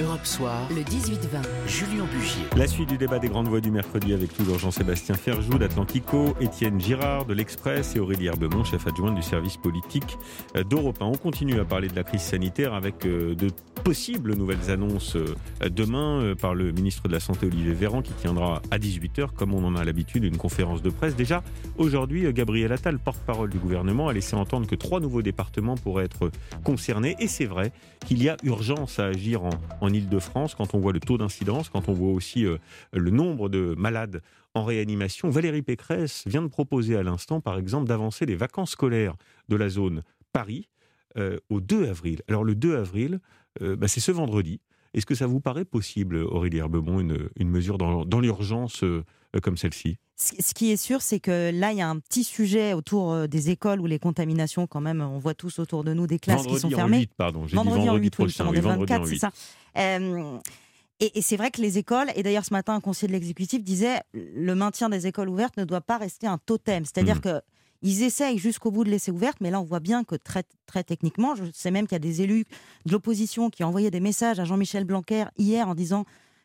Europe Soir, le 18-20, Julien Bugier. La suite du débat des grandes voix du mercredi avec toujours Jean-Sébastien Ferjou d'Atlantico, Étienne Girard de l'Express et Aurélie Herbemont, chef adjoint du service politique d'Europe 1. On continue à parler de la crise sanitaire avec euh, de possibles nouvelles annonces euh, demain euh, par le ministre de la Santé Olivier Véran qui tiendra à 18h, comme on en a l'habitude, une conférence de presse. Déjà, aujourd'hui, Gabriel Attal, porte-parole du gouvernement, a laissé entendre que trois nouveaux départements pourraient être concernés. Et c'est vrai qu'il y a urgence à agir en, en Ile-de-France quand on voit le taux d'incidence, quand on voit aussi euh, le nombre de malades en réanimation. Valérie Pécresse vient de proposer à l'instant, par exemple, d'avancer les vacances scolaires de la zone Paris euh, au 2 avril. Alors le 2 avril, euh, bah, c'est ce vendredi. Est-ce que ça vous paraît possible, Aurélie Herbemont, une, une mesure dans, dans l'urgence comme celle-ci ce qui est sûr, c'est que là, il y a un petit sujet autour des écoles où les contaminations, quand même, on voit tous autour de nous des classes qui sont fermées. En 8, pardon. vendredi, en 8, prochain, oui, 24, c'est ça. et, et c'est vrai que les écoles, et d'ailleurs ce matin, un conseiller de l'exécutif disait, le maintien des écoles ouvertes ne doit pas rester un totem. C'est-à-dire mmh. que ils essayent jusqu'au bout de laisser ouvertes, mais là, on voit bien que très, très techniquement, je sais même qu'il y a des élus de l'opposition qui ont envoyé des messages à Jean-Michel Blanquer hier en disant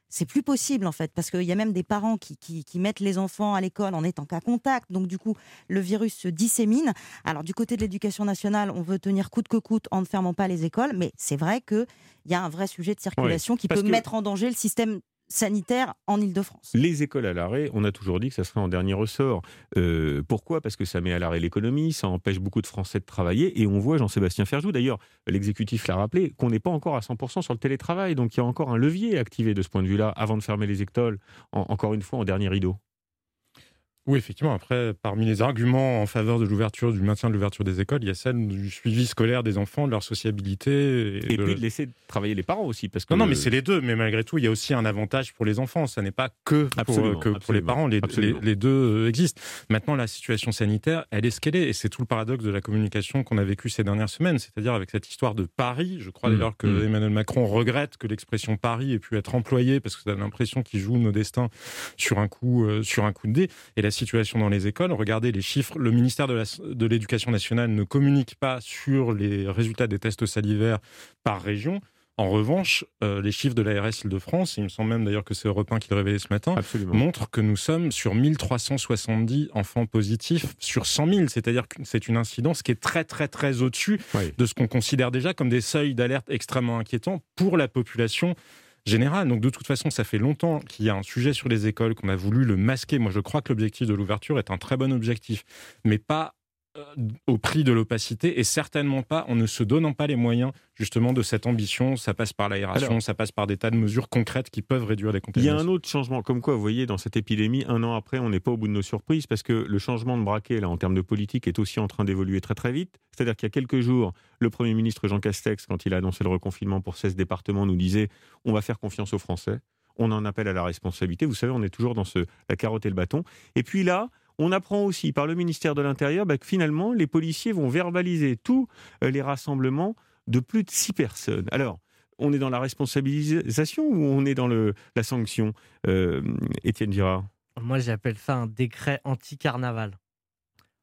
c'est plus possible en fait, parce qu'il y a même des parents qui, qui, mettent les enfants à l'école en étant qu'à contact, donc du coup le virus se dissémine. Alors du côté de l'éducation nationale, on veut tenir coûte que coûte en ne fermant pas les écoles, mais c'est vrai qu'il y a un vrai sujet de circulation qui peut mettre en danger le système sanitaire en Ile-de-France. Les écoles à l'arrêt, on a toujours dit que ça serait en dernier ressort. Euh, pourquoi? Parce que ça met à l'arrêt l'économie, ça empêche beaucoup de Français de travailler, et on voit Jean-Sébastien Ferjou, d'ailleurs, l'exécutif l'a rappelé, qu'on n'est pas encore à 100% sur le télétravail, donc il y a encore un levier activé de ce point de vue-là, avant de fermer les écoles, encore une fois en dernier rideau. Oui, effectivement. Après, parmi les arguments en faveur de l'ouverture, du maintien de l'ouverture des écoles, il y a celle du suivi scolaire des enfants, de leur sociabilité. Et, puis de laisser travailler les parents aussi. Parce que non, non, mais c'est les deux. Mais malgré tout, il y a aussi un avantage pour les enfants. Ça n'est pas que, pour, que pour les parents. Les, les, deux euh, existent. Maintenant, la situation sanitaire, elle est ce qu'elle est. Et c'est tout le paradoxe de la communication qu'on a vécu ces dernières semaines. C'est-à-dire avec cette histoire de Paris. Je crois mmh, d'ailleurs que mmh. Emmanuel Macron regrette que l'expression Paris ait pu être employée parce que ça a l'impression qu'il joue nos destins sur un coup, euh, sur un coup de dé. Et la situation dans les écoles. Regardez les chiffres. Le ministère de l'Éducation nationale ne communique pas sur les résultats des tests salivaires par région. En revanche, euh, les chiffres de l'ARS Île-de-France, il me semble même d'ailleurs que c'est Europe 1 qui le révélé ce matin, montrent que nous sommes sur 1370 enfants positifs sur 100 000. C'est-à-dire que c'est une incidence qui est très très très au-dessus de ce qu'on considère déjà comme des seuils d'alerte extrêmement inquiétants pour la population générale. Donc de toute façon, ça fait longtemps qu'il y a un sujet sur les écoles, qu'on a voulu le masquer. Moi, je crois que l'objectif de l'ouverture est un très bon objectif, mais pas au prix de l'opacité et certainement pas en ne se donnant pas les moyens justement de cette ambition. Ça passe par l'aération, ça passe par des tas de mesures concrètes qui peuvent réduire les contaminations. Il y a un autre changement, comme quoi vous voyez dans cette épidémie, un an après, on n'est pas au bout de nos surprises parce que le changement de braquet là en termes de politique est aussi en train d'évoluer très très vite. C'est-à-dire qu'il y a quelques jours, le Premier ministre Jean Castex, quand il a annoncé le reconfinement pour 16 départements, nous disait on va faire confiance aux Français. On en appelle à la responsabilité. Vous savez, on est toujours dans ce, la carotte et le bâton. Et puis là, on apprend aussi par le ministère de l'Intérieur bah, que finalement, les policiers vont verbaliser tous euh, les rassemblements de plus de six personnes. Alors, on est dans la responsabilisation ou on est dans la sanction, euh, Étienne Girard? Moi, j'appelle ça un décret anti-carnaval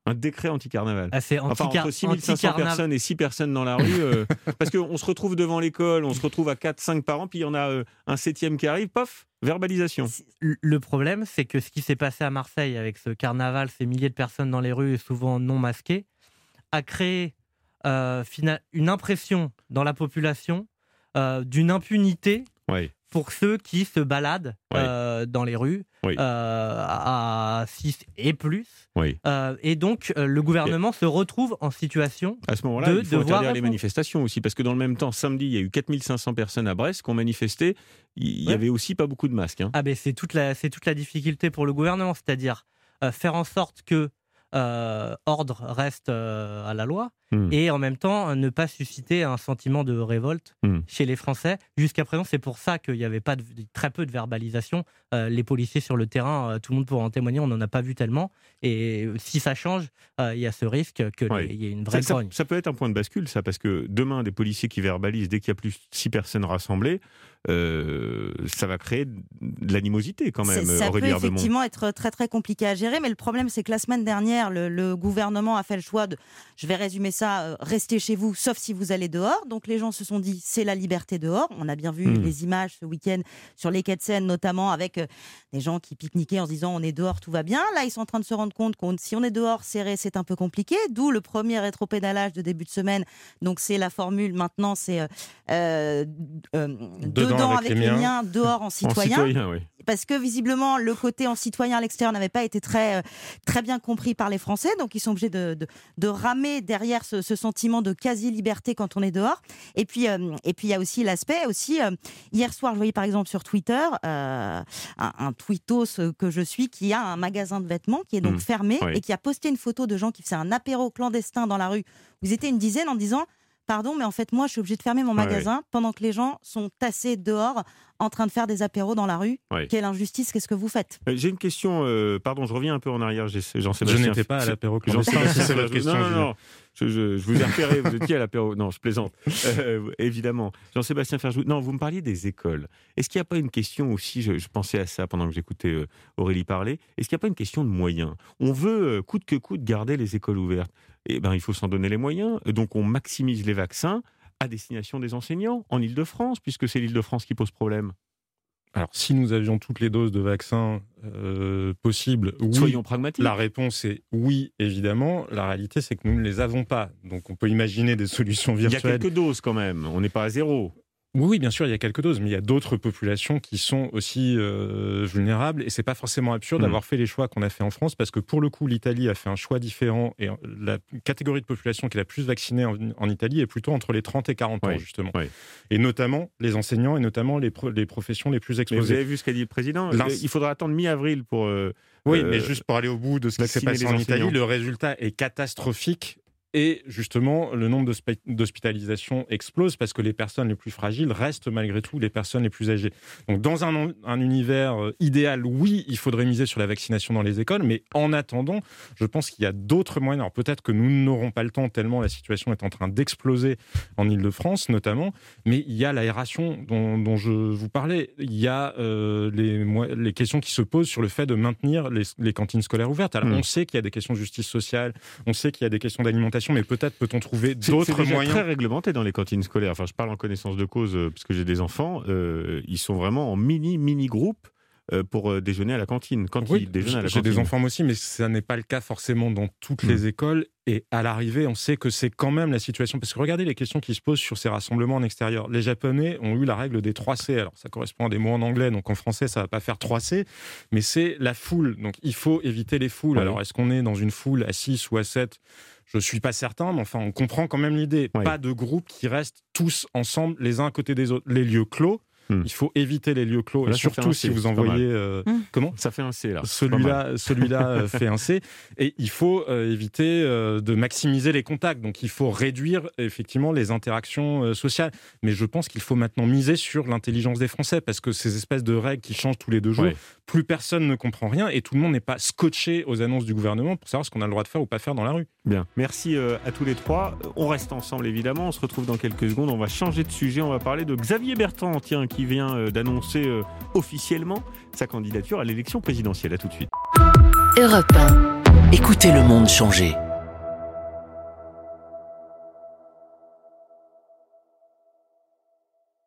un décret anti-carnaval. Ah, c'est anti enfin, entre 6500 personnes et 6 personnes dans la rue, euh, parce qu'on se retrouve devant l'école, on se retrouve à 4-5 parents, puis il y en a euh, un septième qui arrive, pof, verbalisation. Le problème, c'est que ce qui s'est passé à Marseille avec ce carnaval, ces milliers de personnes dans les rues, souvent non masquées, a créé euh, une impression dans la population d'une impunité pour ceux qui se baladent euh, dans les rues euh, à 6 et plus. Euh, et donc, le gouvernement se retrouve en situation à ce moment-là, il faut interdire les manifestations aussi, parce que dans le même temps, samedi, il y a eu 4500 personnes à Brest qui ont manifesté. Il n'y avait aussi pas beaucoup de masques. Hein. Ah ben c'est toute la c'est toute la difficulté pour le gouvernement, c'est-à-dire faire en sorte que ordre reste à la loi hmm. et en même temps ne pas susciter un sentiment de révolte hmm. chez les Français. Jusqu'à présent, c'est pour ça qu'il n'y avait pas de, très peu de verbalisation. Euh, les policiers sur le terrain, tout le monde pourra en témoigner, on n'en a pas vu tellement. Et si ça change, il y a ce risque qu'il y ait une vraie ça, ça, peut être un point de bascule, ça, parce que demain, des policiers qui verbalisent dès qu'il y a plus de six personnes rassemblées, ça va créer de l'animosité quand même. Ça peut effectivement être très très compliqué à gérer, mais le problème c'est que la semaine dernière, le, gouvernement a fait le choix de, je vais résumer ça, rester chez vous, sauf si vous allez dehors. Donc les gens se sont dit, c'est la liberté dehors. On a bien vu hmm. les images ce week-end sur les quais de Seine, notamment avec des gens qui pique-niquaient en se disant, on est dehors, tout va bien. Là, ils sont en train de se rendre compte que si on est dehors serré, c'est un peu compliqué. D'où le premier rétropédalage de début de semaine. Donc c'est la formule maintenant, c'est euh, euh, euh dedans, avec, les, miens. dehors en citoyen. Parce que visiblement le côté en citoyen à l'extérieur n'avait pas été très euh, très bien compris par les Français, donc ils sont obligés de, de, ramer derrière ce, sentiment de quasi liberté quand on est dehors. Et puis et puis il y a aussi l'aspect aussi hier soir je voyais par exemple sur Twitter un, un tweetos que je suis qui a un magasin de vêtements qui est donc mmh. fermé et qui a posté une photo de gens qui faisaient un apéro clandestin dans la rue. Vous étiez une dizaine en disant Pardon, mais en fait, moi, je suis obligé de fermer mon magasin pendant que les gens sont tassés dehors en train de faire des apéros dans la rue. Quelle injustice, qu'est-ce que vous faites? Euh, J'ai une question, euh, pardon, je reviens un peu en arrière, Jean-Sébastien. Je n'étais pas à l'apéro votre question. Non, non, non. Je, vous ai repéré, vous étiez à l'apéro. Non, je plaisante. Euh, évidemment. Jean-Sébastien Ferjou, non, vous me parliez des écoles. Est-ce qu'il n'y a pas une question aussi, je, pensais à ça pendant que j'écoutais Aurélie parler, est-ce qu'il n'y a pas une question de moyens? On veut, coûte que coûte, garder les écoles ouvertes. Eh bien, il faut s'en donner les moyens. Donc, on maximise les vaccins à destination des enseignants en Ile-de-France, puisque c'est l'Ile-de-France qui pose problème. Alors, si nous avions toutes les doses de vaccins euh, possibles, oui. Soyons pragmatiques. La réponse est oui, évidemment. La réalité, c'est que nous ne les avons pas. Donc, on peut imaginer des solutions virtuelles. Il y a quelques doses quand même. On n'est pas à zéro. Oui, bien sûr, il y a quelques doses, mais il y a d'autres populations qui sont aussi euh, vulnérables. Et c'est pas forcément absurde hmm. d'avoir fait les choix qu'on a fait en France, parce que pour le coup, l'Italie a fait un choix différent. Et la catégorie de population qui est la plus vaccinée en, Italie est plutôt entre les 30 et 40 ans, justement. Et notamment les enseignants et notamment les, les professions les plus exposées. vous avez vu ce qu'a dit le président? Il faudra attendre mi-avril pour. Euh, oui, mais euh, juste pour aller au bout de ce qui s'est passé en Italie, le résultat est catastrophique et justement, le nombre d'hospitalisations explose parce que les personnes les plus fragiles restent malgré tout les personnes les plus âgées. Donc, dans un, un univers euh, idéal, oui, il faudrait miser sur la vaccination dans les écoles, mais en attendant, je pense qu'il y a d'autres moyens. Alors, peut-être que nous n'aurons pas le temps tellement la situation est en train d'exploser en Ile-de-France, notamment, mais il y a l'aération dont, dont, je vous parlais. Il y a euh, les, les, questions qui se posent sur le fait de maintenir les, les cantines scolaires ouvertes. Alors, mmh. on sait qu'il y a des questions de justice sociale, on sait qu'il y a des questions d'alimentation mais peut-être peut-on trouver d'autres moyens. C'est très réglementé dans les cantines scolaires. Enfin, je parle en connaissance de cause euh, parce que j'ai des enfants. Euh, ils sont vraiment en mini mini groupe pour déjeuner à la cantine. Quand ils déjeunent à la J'ai des enfants aussi, mais ça n'est pas le cas forcément dans toutes les hmm. écoles. Et à l'arrivée, on sait que c'est quand même la situation. Parce que regardez les questions qui se posent sur ces rassemblements en extérieur. Les Japonais ont eu la règle des 3 C. Alors, ça correspond à des mots en anglais, donc en français, ça va pas faire 3 C. Mais c'est la foule. Donc, il faut éviter les foules. Alors, est-ce qu'on est dans une foule à 6 ou à 7 je suis pas certain, mais enfin, on comprend quand même l'idée. Pas de groupe qui restent tous ensemble, les uns à côté des autres. Les lieux clos, Hmm. Il faut éviter les lieux clos, et surtout si vous envoyez. Euh, hmm. Comment? Ça fait un C là. Celui-là, celui-là euh, fait un C. Et il faut euh, éviter de maximiser les contacts. Donc il faut réduire effectivement les interactions sociales. Mais je pense qu'il faut maintenant miser sur l'intelligence des Français parce que ces espèces de règles qui changent tous les deux jours, plus personne ne comprend rien et tout le monde n'est pas scotché aux annonces du gouvernement pour savoir ce qu'on a le droit de faire ou pas faire dans la rue. Bien. Merci à tous les trois. On reste ensemble évidemment. On se retrouve dans quelques secondes. On va changer de sujet. On va parler de Xavier Bertrand, tiens, qui vient euh, d'annoncer euh, officiellement sa candidature à l'élection présidentielle. À tout de suite. Europe Écoutez le monde changer.